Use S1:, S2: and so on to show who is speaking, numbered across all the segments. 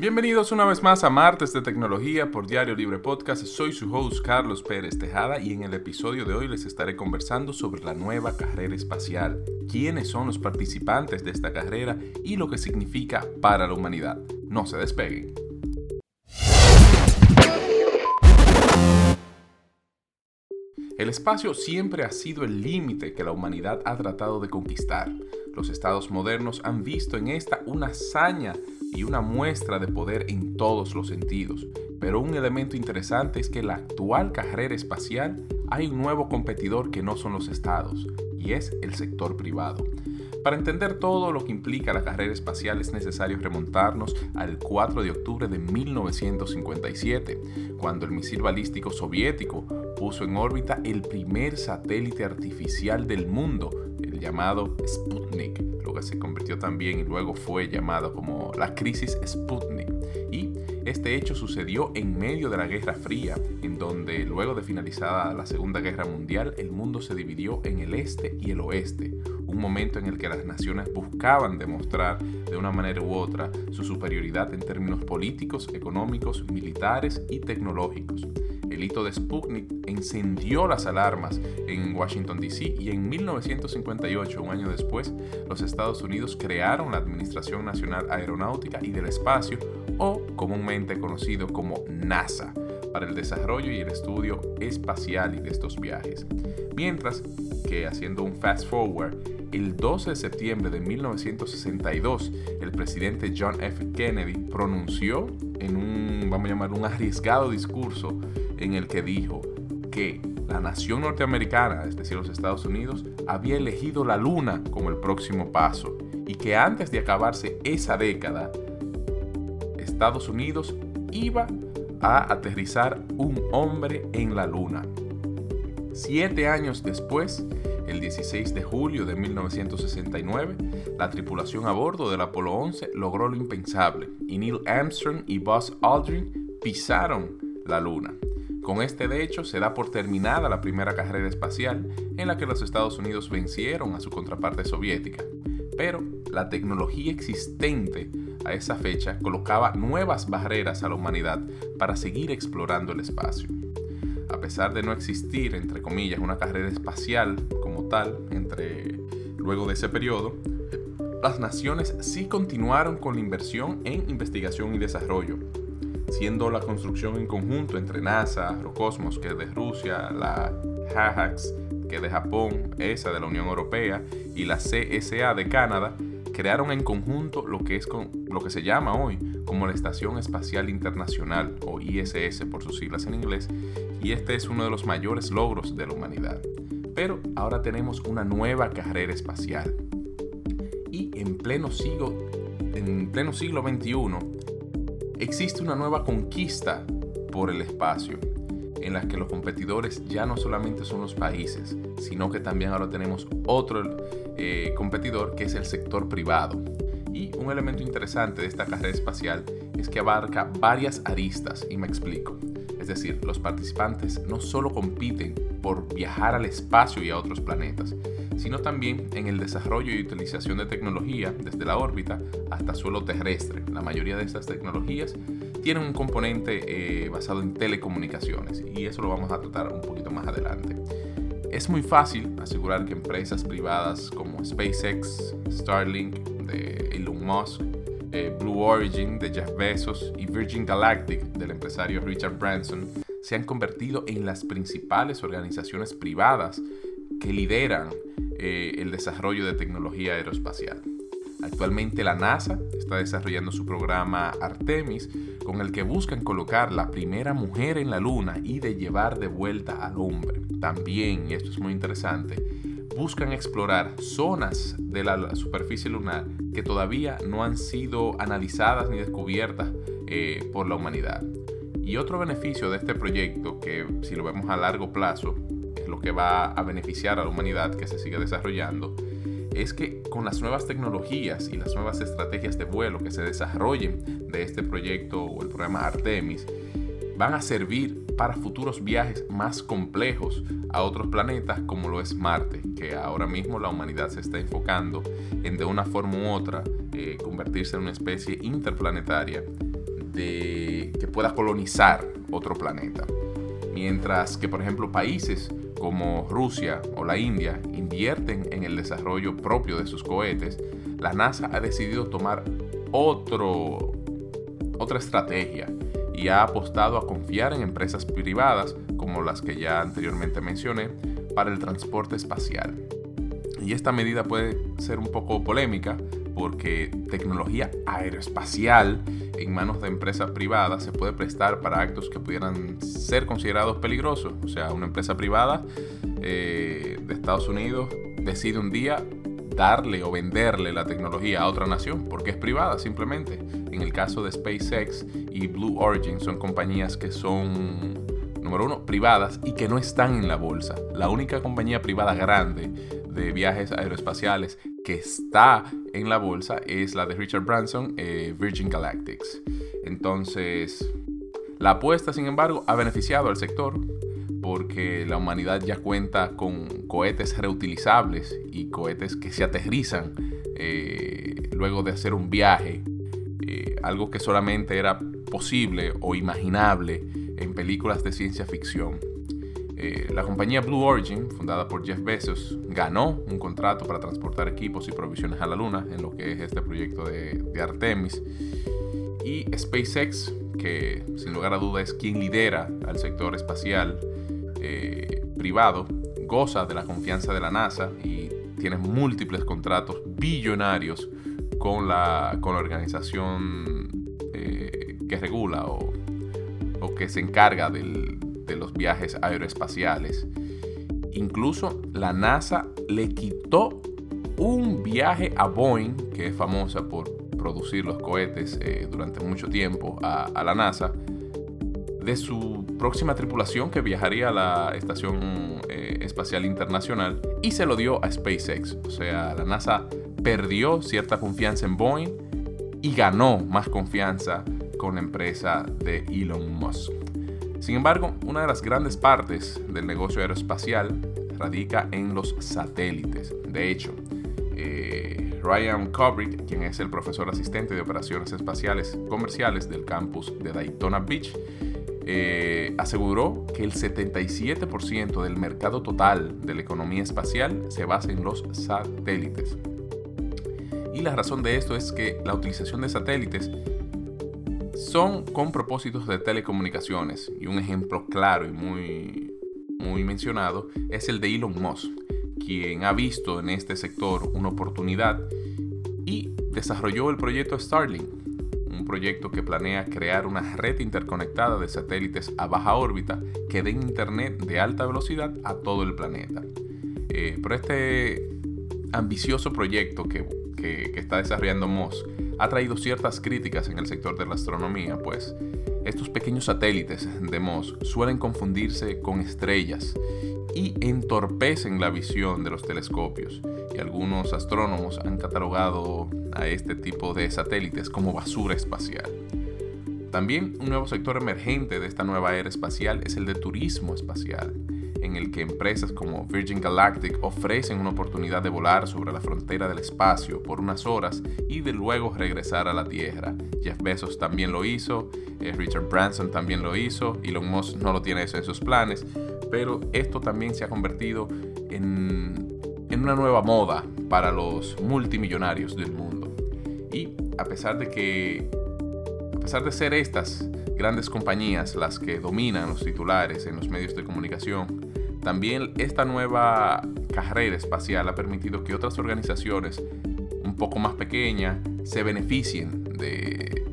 S1: Bienvenidos una vez más a Martes de Tecnología por Diario Libre Podcast. Soy su host Carlos Pérez Tejada y en el episodio de hoy les estaré conversando sobre la nueva carrera espacial, quiénes son los participantes de esta carrera y lo que significa para la humanidad. No se despeguen. El espacio siempre ha sido el límite que la humanidad ha tratado de conquistar. Los estados modernos han visto en esta una hazaña y una muestra de poder en todos los sentidos. Pero un elemento interesante es que en la actual carrera espacial hay un nuevo competidor que no son los estados, y es el sector privado. Para entender todo lo que implica la carrera espacial es necesario remontarnos al 4 de octubre de 1957, cuando el misil balístico soviético puso en órbita el primer satélite artificial del mundo, llamado Sputnik, lo que se convirtió también y luego fue llamado como la crisis Sputnik. Y este hecho sucedió en medio de la Guerra Fría, en donde luego de finalizada la Segunda Guerra Mundial, el mundo se dividió en el este y el oeste, un momento en el que las naciones buscaban demostrar de una manera u otra su superioridad en términos políticos, económicos, militares y tecnológicos. El hito de Sputnik encendió las alarmas en Washington, D.C. y en 1958, un año después, los Estados Unidos crearon la Administración Nacional Aeronáutica y del Espacio, o comúnmente conocido como NASA, para el desarrollo y el estudio espacial y de estos viajes. Mientras que, haciendo un fast forward, el 12 de septiembre de 1962, el presidente John F. Kennedy pronunció en un, vamos a llamar, un arriesgado discurso en el que dijo que la nación norteamericana, es decir, los Estados Unidos, había elegido la luna como el próximo paso y que antes de acabarse esa década, Estados Unidos iba a aterrizar un hombre en la luna. Siete años después, el 16 de julio de 1969, la tripulación a bordo del Apolo 11 logró lo impensable y Neil Armstrong y Buzz Aldrin pisaron la luna. Con este de hecho se da por terminada la primera carrera espacial en la que los Estados Unidos vencieron a su contraparte soviética. Pero la tecnología existente a esa fecha colocaba nuevas barreras a la humanidad para seguir explorando el espacio. A pesar de no existir, entre comillas, una carrera espacial como tal, entre luego de ese periodo, las naciones sí continuaron con la inversión en investigación y desarrollo, siendo la construcción en conjunto entre NASA, Rocosmos, que es de Rusia, la HAHAX, que es de Japón, esa de la Unión Europea, y la CSA de Canadá, crearon en conjunto lo que, es lo que se llama hoy como la Estación Espacial Internacional, o ISS por sus siglas en inglés, y este es uno de los mayores logros de la humanidad. Pero ahora tenemos una nueva carrera espacial. Y en pleno siglo, en pleno siglo XXI, existe una nueva conquista por el espacio, en la que los competidores ya no solamente son los países, sino que también ahora tenemos otro eh, competidor que es el sector privado. Y un elemento interesante de esta carrera espacial es que abarca varias aristas, y me explico. Es decir, los participantes no solo compiten por viajar al espacio y a otros planetas, sino también en el desarrollo y utilización de tecnología desde la órbita hasta suelo terrestre. La mayoría de estas tecnologías tienen un componente eh, basado en telecomunicaciones y eso lo vamos a tratar un poquito más adelante. Es muy fácil asegurar que empresas privadas como SpaceX, Starlink de Elon Musk, eh, Blue Origin de Jeff Bezos y Virgin Galactic del empresario Richard Branson se han convertido en las principales organizaciones privadas que lideran eh, el desarrollo de tecnología aeroespacial. Actualmente la NASA está desarrollando su programa Artemis con el que buscan colocar la primera mujer en la Luna y de llevar de vuelta al hombre. También, y esto es muy interesante, buscan explorar zonas de la superficie lunar que todavía no han sido analizadas ni descubiertas eh, por la humanidad. Y otro beneficio de este proyecto, que si lo vemos a largo plazo, es lo que va a beneficiar a la humanidad que se sigue desarrollando, es que con las nuevas tecnologías y las nuevas estrategias de vuelo que se desarrollen de este proyecto o el programa Artemis, van a servir para futuros viajes más complejos a otros planetas como lo es Marte, que ahora mismo la humanidad se está enfocando en de una forma u otra eh, convertirse en una especie interplanetaria, de que pueda colonizar otro planeta. Mientras que, por ejemplo, países como Rusia o la India invierten en el desarrollo propio de sus cohetes, la NASA ha decidido tomar otro, otra estrategia y ha apostado a confiar en empresas privadas como las que ya anteriormente mencioné para el transporte espacial. Y esta medida puede ser un poco polémica porque tecnología aeroespacial en manos de empresas privadas se puede prestar para actos que pudieran ser considerados peligrosos. O sea, una empresa privada eh, de Estados Unidos decide un día darle o venderle la tecnología a otra nación porque es privada simplemente. En el caso de SpaceX y Blue Origin son compañías que son, número uno, privadas y que no están en la bolsa. La única compañía privada grande de viajes aeroespaciales que está en la bolsa es la de Richard Branson, eh, Virgin Galactics. Entonces, la apuesta, sin embargo, ha beneficiado al sector porque la humanidad ya cuenta con cohetes reutilizables y cohetes que se aterrizan eh, luego de hacer un viaje, eh, algo que solamente era posible o imaginable en películas de ciencia ficción. Eh, la compañía Blue Origin, fundada por Jeff Bezos, ganó un contrato para transportar equipos y provisiones a la Luna en lo que es este proyecto de, Artemis. Y SpaceX, que sin lugar a duda es quien lidera al sector espacial eh, privado, goza de la confianza de la NASA y tiene múltiples contratos billonarios con la, con la organización eh, que regula o, o que se encarga del, de los viajes aeroespaciales. Incluso la NASA le quitó un viaje a Boeing, que es famosa por producir los cohetes eh, durante mucho tiempo a, la NASA, de su próxima tripulación que viajaría a la Estación eh, Espacial Internacional y se lo dio a SpaceX. O sea, la NASA perdió cierta confianza en Boeing y ganó más confianza con la empresa de Elon Musk. Sin embargo, una de las grandes partes del negocio aeroespacial radica en los satélites. De hecho, eh, Ryan Kubrick, quien es el profesor asistente de operaciones espaciales comerciales del campus de Daytona Beach, eh, aseguró que el 77% del mercado total de la economía espacial se basa en los satélites. Y la razón de esto es que la utilización de satélites son con propósitos de telecomunicaciones y un ejemplo claro y muy, muy mencionado es el de Elon Musk, quien ha visto en este sector una oportunidad y desarrolló el proyecto Starlink, un proyecto que planea crear una red interconectada de satélites a baja órbita que den internet de alta velocidad a todo el planeta. Eh, pero este ambicioso proyecto que, que está desarrollando Musk ha traído ciertas críticas en el sector de la astronomía, pues estos pequeños satélites de MOS suelen confundirse con estrellas y entorpecen la visión de los telescopios, y algunos astrónomos han catalogado a este tipo de satélites como basura espacial. También un nuevo sector emergente de esta nueva era espacial es el de turismo espacial en el que empresas como Virgin Galactic ofrecen una oportunidad de volar sobre la frontera del espacio por unas horas y de luego regresar a la Tierra. Jeff Bezos también lo hizo, eh, Richard Branson también lo hizo, Elon Musk no lo tiene eso en sus planes, pero esto también se ha convertido en, en una nueva moda para los multimillonarios del mundo. Y a pesar de que, a pesar de ser estas grandes compañías las que dominan los titulares en los medios de comunicación, también esta nueva carrera espacial ha permitido que otras organizaciones un poco más pequeñas se beneficien de,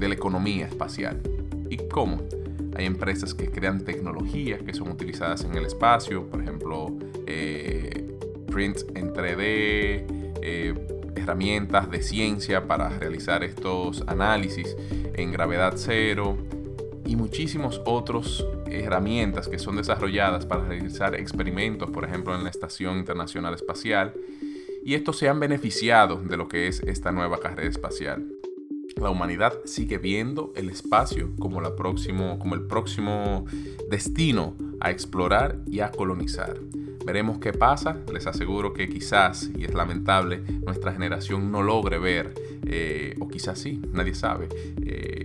S1: la economía espacial. ¿Y cómo? Hay empresas que crean tecnologías que son utilizadas en el espacio, por ejemplo, eh, prints en 3D, eh, herramientas de ciencia para realizar estos análisis en gravedad cero y muchísimos otros herramientas que son desarrolladas para realizar experimentos, por ejemplo, en la Estación Internacional Espacial, y estos se han beneficiado de lo que es esta nueva carrera espacial. La humanidad sigue viendo el espacio como, la próximo, como el próximo destino a explorar y a colonizar. Veremos qué pasa, les aseguro que quizás, y es lamentable, nuestra generación no logre ver, eh, o quizás sí, nadie sabe, eh,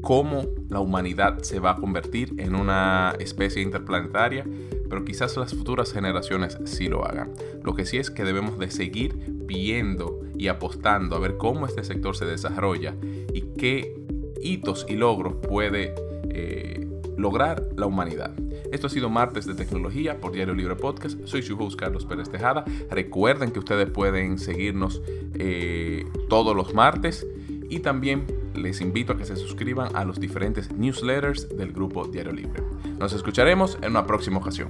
S1: cómo la humanidad se va a convertir en una especie interplanetaria, pero quizás las futuras generaciones sí lo hagan. Lo que sí es que debemos de seguir viendo y apostando a ver cómo este sector se desarrolla y qué hitos y logros puede eh, lograr la humanidad. Esto ha sido Martes de Tecnología por Diario Libre Podcast. Soy su host Carlos Pérez Tejada. Recuerden que ustedes pueden seguirnos eh, todos los martes y también les invito a que se suscriban a los diferentes newsletters del grupo Diario Libre. Nos escucharemos en una próxima ocasión.